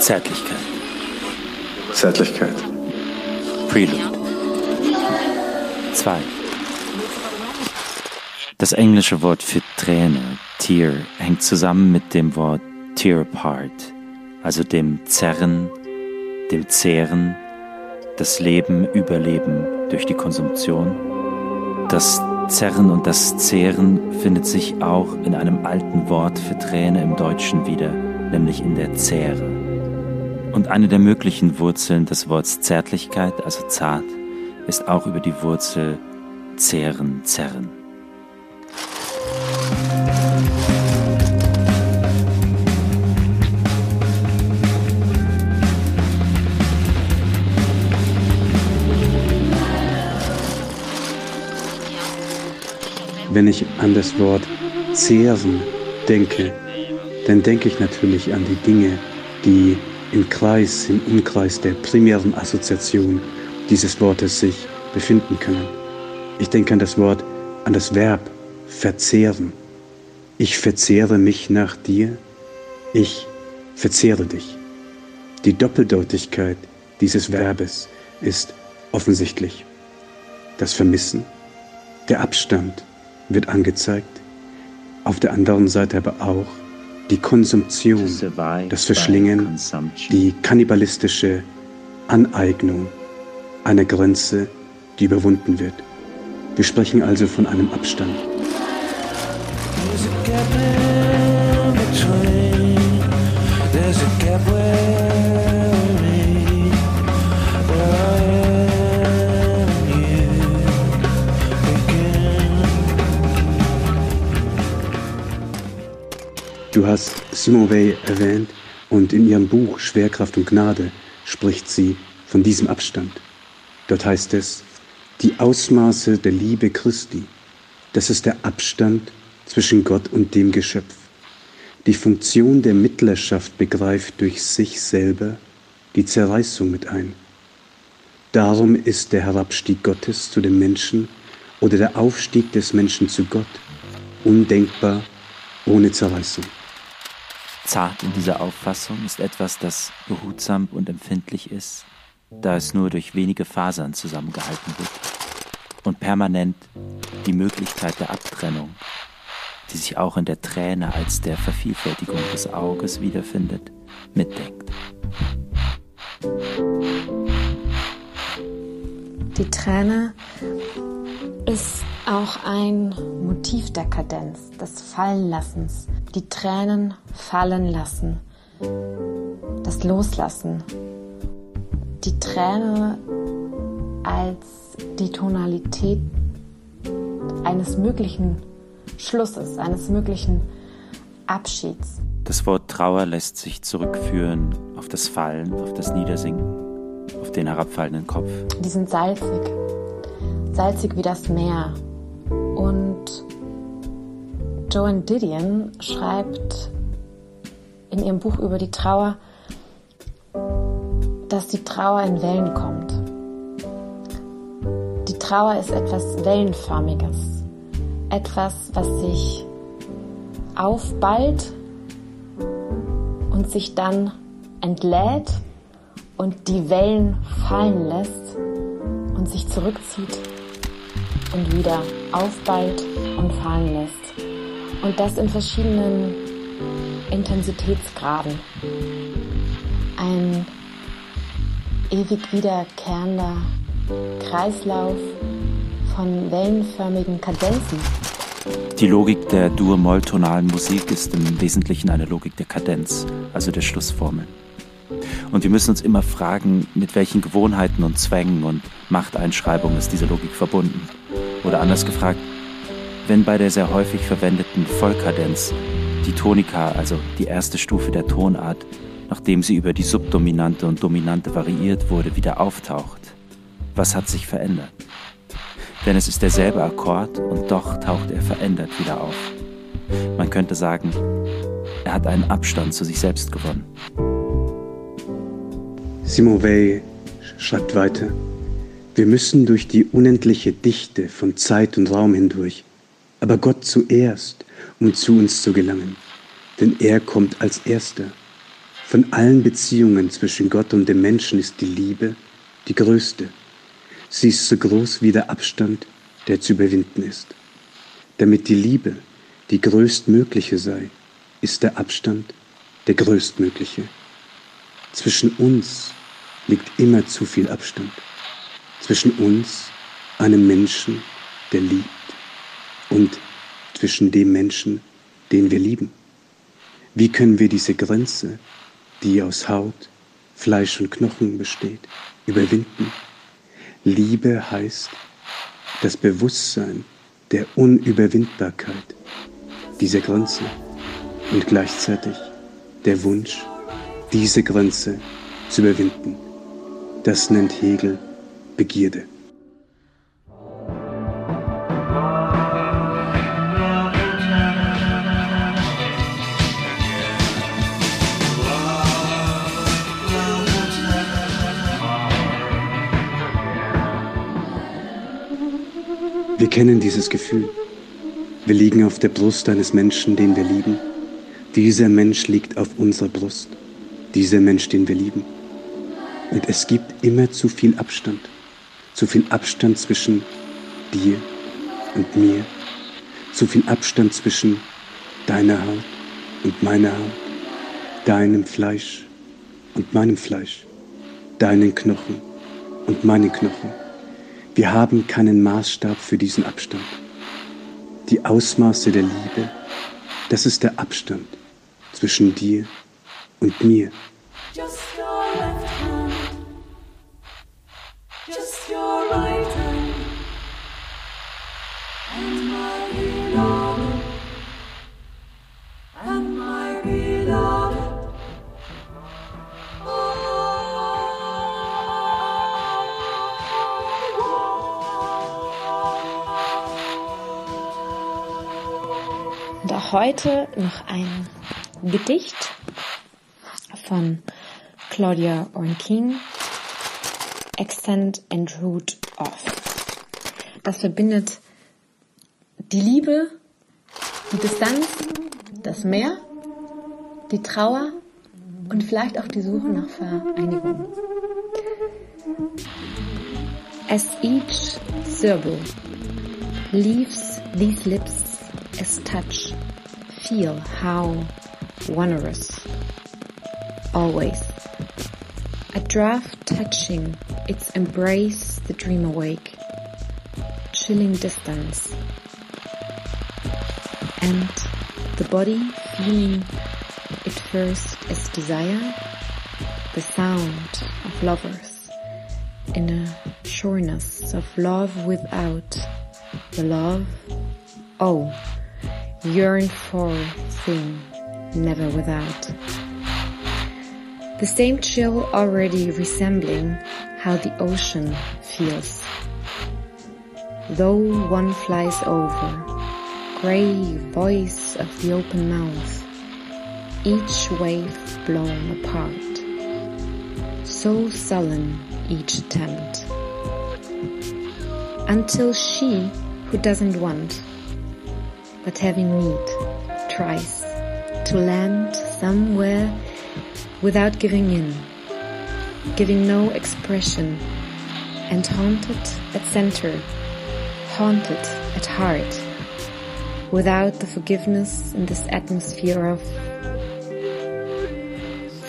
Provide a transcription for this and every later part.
Zärtlichkeit. Zärtlichkeit. Prelude. 2. Das englische Wort für Träne, Tear, hängt zusammen mit dem Wort Tear apart, also dem Zerren, dem Zehren, das Leben, Überleben durch die Konsumption. Das Zerren und das Zehren findet sich auch in einem alten Wort für Träne im Deutschen wieder, nämlich in der Zehre. Und eine der möglichen Wurzeln des Wortes Zärtlichkeit, also zart, ist auch über die Wurzel zehren, zerren. Wenn ich an das Wort zehren denke, dann denke ich natürlich an die Dinge, die im Kreis, im Umkreis der primären Assoziation dieses Wortes sich befinden können. Ich denke an das Wort, an das Verb verzehren. Ich verzehre mich nach dir, ich verzehre dich. Die Doppeldeutigkeit dieses Verbes ist offensichtlich. Das Vermissen, der Abstand wird angezeigt, auf der anderen Seite aber auch die Konsumption, das Verschlingen, die kannibalistische Aneignung einer Grenze, die überwunden wird. Wir sprechen also von einem Abstand. Du hast Simone Weil erwähnt und in ihrem Buch Schwerkraft und Gnade spricht sie von diesem Abstand. Dort heißt es, die Ausmaße der Liebe Christi, das ist der Abstand zwischen Gott und dem Geschöpf. Die Funktion der Mittlerschaft begreift durch sich selber die Zerreißung mit ein. Darum ist der Herabstieg Gottes zu dem Menschen oder der Aufstieg des Menschen zu Gott undenkbar ohne Zerreißung. Zart in dieser Auffassung ist etwas, das behutsam und empfindlich ist, da es nur durch wenige Fasern zusammengehalten wird und permanent die Möglichkeit der Abtrennung, die sich auch in der Träne als der Vervielfältigung des Auges wiederfindet, mitdenkt. Die Träne ist auch ein Motiv der Kadenz, des Fallenlassens, die Tränen fallen lassen, das Loslassen, die Träne als die Tonalität eines möglichen Schlusses, eines möglichen Abschieds. Das Wort Trauer lässt sich zurückführen auf das Fallen, auf das Niedersinken, auf den herabfallenden Kopf. Die sind salzig, salzig wie das Meer. Und Joan Didion schreibt in ihrem Buch über die Trauer, dass die Trauer in Wellen kommt. Die Trauer ist etwas Wellenförmiges, etwas, was sich aufballt und sich dann entlädt und die Wellen fallen lässt und sich zurückzieht und wieder aufballt und fallen lässt. Und das in verschiedenen Intensitätsgraden. Ein ewig wiederkehrender Kreislauf von wellenförmigen Kadenzen. Die Logik der dur-moll-tonalen Musik ist im Wesentlichen eine Logik der Kadenz, also der Schlussformel. Und wir müssen uns immer fragen, mit welchen Gewohnheiten und Zwängen und Machteinschreibungen ist diese Logik verbunden. Oder anders gefragt, wenn bei der sehr häufig verwendeten Vollkadenz die Tonika, also die erste Stufe der Tonart, nachdem sie über die Subdominante und Dominante variiert wurde, wieder auftaucht, was hat sich verändert? Denn es ist derselbe Akkord und doch taucht er verändert wieder auf. Man könnte sagen, er hat einen Abstand zu sich selbst gewonnen. Simon Weil schreibt weiter, wir müssen durch die unendliche Dichte von Zeit und Raum hindurch aber Gott zuerst, um zu uns zu gelangen. Denn er kommt als erster. Von allen Beziehungen zwischen Gott und dem Menschen ist die Liebe die größte. Sie ist so groß wie der Abstand, der zu überwinden ist. Damit die Liebe die größtmögliche sei, ist der Abstand der größtmögliche. Zwischen uns liegt immer zu viel Abstand. Zwischen uns, einem Menschen, der liebt, und zwischen dem Menschen, den wir lieben. Wie können wir diese Grenze, die aus Haut, Fleisch und Knochen besteht, überwinden? Liebe heißt das Bewusstsein der Unüberwindbarkeit dieser Grenze und gleichzeitig der Wunsch, diese Grenze zu überwinden. Das nennt Hegel Begierde. Wir kennen dieses Gefühl. Wir liegen auf der Brust eines Menschen, den wir lieben. Dieser Mensch liegt auf unserer Brust. Dieser Mensch, den wir lieben. Und es gibt immer zu viel Abstand. Zu viel Abstand zwischen dir und mir. Zu viel Abstand zwischen deiner Haut und meiner Haut. Deinem Fleisch und meinem Fleisch. Deinen Knochen und meinen Knochen wir haben keinen Maßstab für diesen Abstand. Die Ausmaße der Liebe, das ist der Abstand zwischen dir und mir. Just your left hand, just your right hand, heute noch ein Gedicht von Claudia Ornkin, Extend and Root of. Das verbindet die Liebe, die Distanz, das Meer, die Trauer und vielleicht auch die Suche nach Vereinigung. As each syllable leaves these lips as touch, feel how wondrous. Always. A draft touching its embrace the dream awake, chilling distance. And the body feeling it first as desire, the sound of lovers in a sureness of love without the love. Oh, yearn for thing, never without. The same chill already resembling how the ocean feels. Though one flies over, grey voice of the open mouth, each wave blown apart. So sullen each attempt. Until she who doesn't want but having need, tries to land somewhere without giving in, giving no expression, and haunted at center, haunted at heart, without the forgiveness in this atmosphere of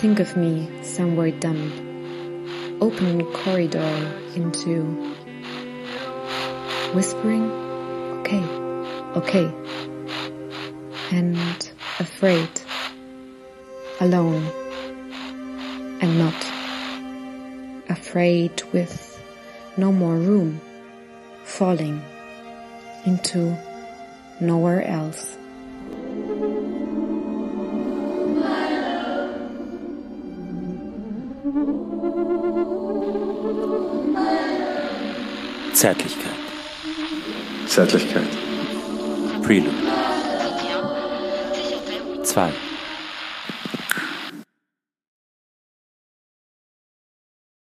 think of me somewhere dumb, open corridor into whispering, okay, okay and afraid, alone and not afraid with no more room, falling into nowhere else. Zärtlichkeit. Zärtlichkeit. Prelude. 2.